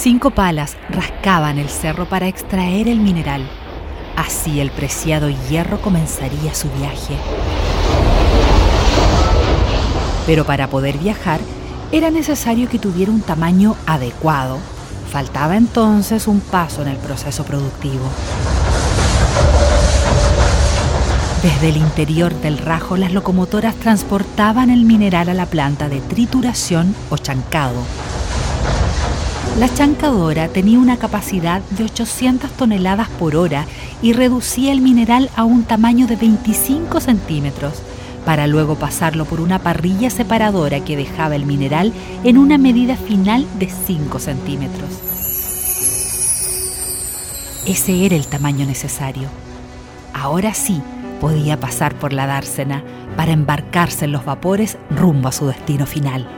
Cinco palas rascaban el cerro para extraer el mineral. Así el preciado hierro comenzaría su viaje. Pero para poder viajar era necesario que tuviera un tamaño adecuado. Faltaba entonces un paso en el proceso productivo. Desde el interior del rajo las locomotoras transportaban el mineral a la planta de trituración o chancado. La chancadora tenía una capacidad de 800 toneladas por hora y reducía el mineral a un tamaño de 25 centímetros, para luego pasarlo por una parrilla separadora que dejaba el mineral en una medida final de 5 centímetros. Ese era el tamaño necesario. Ahora sí, podía pasar por la dársena para embarcarse en los vapores rumbo a su destino final.